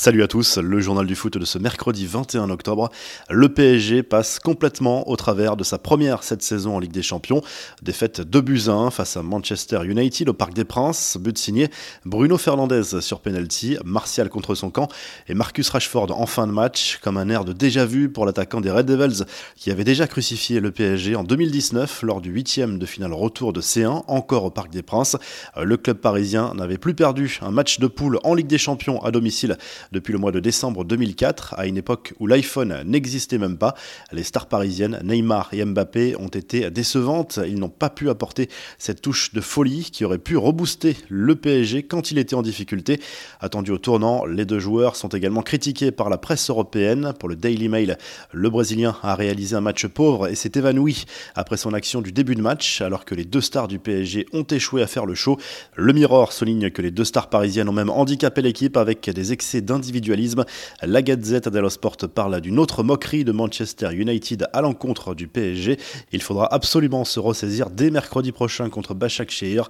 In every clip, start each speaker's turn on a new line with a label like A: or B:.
A: Salut à tous, le journal du foot de ce mercredi 21 octobre. Le PSG passe complètement au travers de sa première cette saison en Ligue des Champions. Défaite 2 buts 1 face à Manchester United au Parc des Princes. But signé Bruno Fernandez sur penalty, Martial contre son camp et Marcus Rashford en fin de match, comme un air de déjà vu pour l'attaquant des Red Devils qui avait déjà crucifié le PSG en 2019 lors du huitième de finale retour de C1, encore au Parc des Princes. Le club parisien n'avait plus perdu un match de poule en Ligue des Champions à domicile depuis le mois de décembre 2004, à une époque où l'iPhone n'existait même pas. Les stars parisiennes, Neymar et Mbappé, ont été décevantes. Ils n'ont pas pu apporter cette touche de folie qui aurait pu rebooster le PSG quand il était en difficulté. Attendu au tournant, les deux joueurs sont également critiqués par la presse européenne. Pour le Daily Mail, le Brésilien a réalisé un match pauvre et s'est évanoui après son action du début de match, alors que les deux stars du PSG ont échoué à faire le show. Le Mirror souligne que les deux stars parisiennes ont même handicapé l'équipe avec des excès d'individualisme. La Gazette dello Sport parle d'une autre moquerie de Manchester United à l'encontre du PSG. Il faudra absolument se ressaisir dès mercredi prochain contre Bachak Shehir.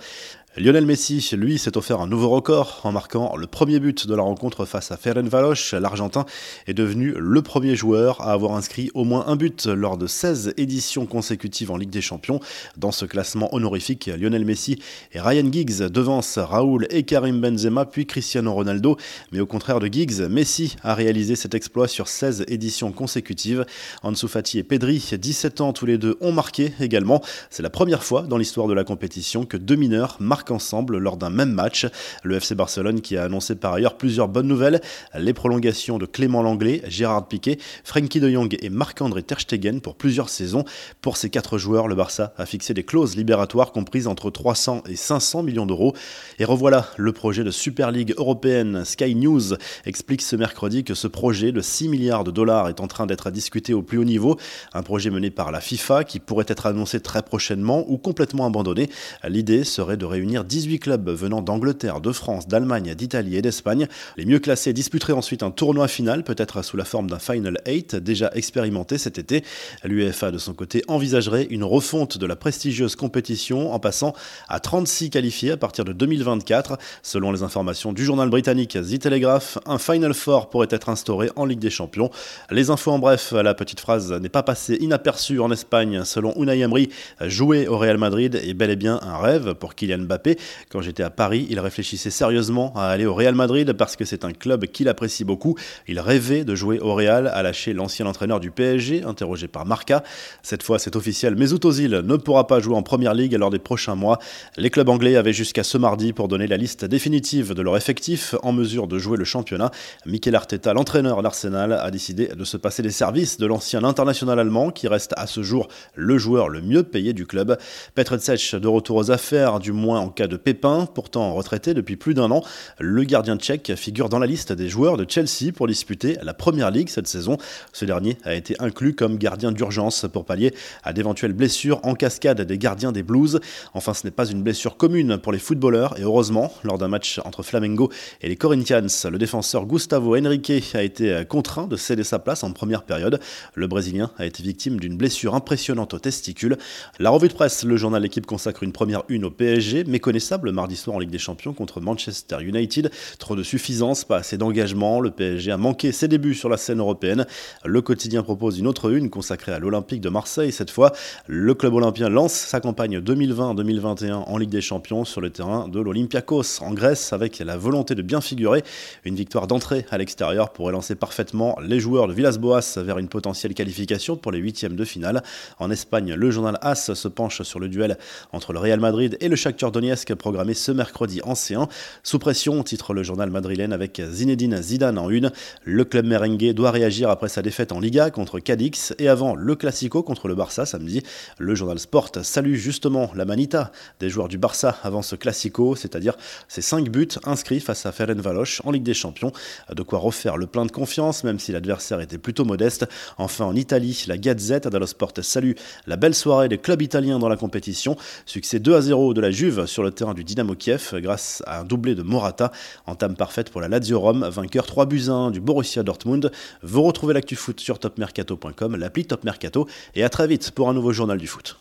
A: Lionel Messi, lui, s'est offert un nouveau record en marquant le premier but de la rencontre face à Ferencváros. L'Argentin est devenu le premier joueur à avoir inscrit au moins un but lors de 16 éditions consécutives en Ligue des Champions. Dans ce classement honorifique, Lionel Messi et Ryan Giggs devancent Raoul et Karim Benzema puis Cristiano Ronaldo. Mais au contraire de Giggs, Messi a réalisé cet exploit sur 16 éditions consécutives. Ansu Fati et Pedri, 17 ans tous les deux, ont marqué également. C'est la première fois dans l'histoire de la compétition que deux mineurs marquent ensemble lors d'un même match. Le FC Barcelone qui a annoncé par ailleurs plusieurs bonnes nouvelles, les prolongations de Clément Langlais, Gérard Piquet, Frankie de Jong et Marc-André Terstegen pour plusieurs saisons. Pour ces quatre joueurs, le Barça a fixé des clauses libératoires comprises entre 300 et 500 millions d'euros. Et revoilà le projet de Super League européenne. Sky News explique ce mercredi que ce projet de 6 milliards de dollars est en train d'être discuté au plus haut niveau. Un projet mené par la FIFA qui pourrait être annoncé très prochainement ou complètement abandonné. L'idée serait de réunir 18 clubs venant d'Angleterre, de France, d'Allemagne, d'Italie et d'Espagne. Les mieux classés disputeraient ensuite un tournoi final, peut-être sous la forme d'un Final 8, déjà expérimenté cet été. L'UEFA, de son côté, envisagerait une refonte de la prestigieuse compétition en passant à 36 qualifiés à partir de 2024. Selon les informations du journal britannique The Telegraph, un Final Four pourrait être instauré en Ligue des Champions. Les infos en bref, la petite phrase n'est pas passée inaperçue en Espagne. Selon Unai Emery, jouer au Real Madrid est bel et bien un rêve pour Kylian Mbappé. Quand j'étais à Paris, il réfléchissait sérieusement à aller au Real Madrid parce que c'est un club qu'il apprécie beaucoup. Il rêvait de jouer au Real, a lâché l'ancien entraîneur du PSG, interrogé par Marca. Cette fois, c'est officiel, Mesut Ozil ne pourra pas jouer en Première Ligue lors des prochains mois. Les clubs anglais avaient jusqu'à ce mardi pour donner la liste définitive de leur effectif en mesure de jouer le championnat. Mikel Arteta, l'entraîneur d'Arsenal, a décidé de se passer des services de l'ancien international allemand qui reste à ce jour le joueur le mieux payé du club. Petr Cech de retour aux affaires, du moins en cas de pépin, pourtant retraité depuis plus d'un an. Le gardien tchèque figure dans la liste des joueurs de Chelsea pour disputer la première ligue cette saison. Ce dernier a été inclus comme gardien d'urgence pour pallier à d'éventuelles blessures en cascade des gardiens des Blues. Enfin, ce n'est pas une blessure commune pour les footballeurs et heureusement, lors d'un match entre Flamengo et les Corinthians, le défenseur Gustavo Henrique a été contraint de céder sa place en première période. Le Brésilien a été victime d'une blessure impressionnante au testicule. La revue de presse, le journal L'équipe consacre une première une au PSG, mais méconnaissable mardi soir en Ligue des Champions contre Manchester United. Trop de suffisance, pas assez d'engagement. Le PSG a manqué ses débuts sur la scène européenne. Le quotidien propose une autre une consacrée à l'Olympique de Marseille. Cette fois, le club olympien lance sa campagne 2020-2021 en Ligue des Champions sur le terrain de l'Olympiakos en Grèce avec la volonté de bien figurer. Une victoire d'entrée à l'extérieur pourrait lancer parfaitement les joueurs de Villas-Boas vers une potentielle qualification pour les huitièmes de finale. En Espagne, le journal AS se penche sur le duel entre le Real Madrid et le Shakhtar Donetsk programmé ce mercredi en C1. Sous pression, titre le journal madrilène avec Zinedine Zidane en une. Le club merengue doit réagir après sa défaite en Liga contre Cadix et avant le Classico contre le Barça samedi. Le journal Sport salue justement la manita des joueurs du Barça avant ce Classico, c'est-à-dire ses 5 buts inscrits face à Ferencváros en Ligue des Champions. De quoi refaire le plein de confiance, même si l'adversaire était plutôt modeste. Enfin, en Italie, la Gazette dello Sport salue la belle soirée des clubs italiens dans la compétition. Succès 2 à 0 de la Juve sur le terrain du Dynamo Kiev grâce à un doublé de Morata. Entame parfaite pour la Lazio Rome, vainqueur 3 buts 1 du Borussia Dortmund. Vous retrouvez l'actu foot sur topmercato.com, l'appli Top Mercato et à très vite pour un nouveau journal du foot.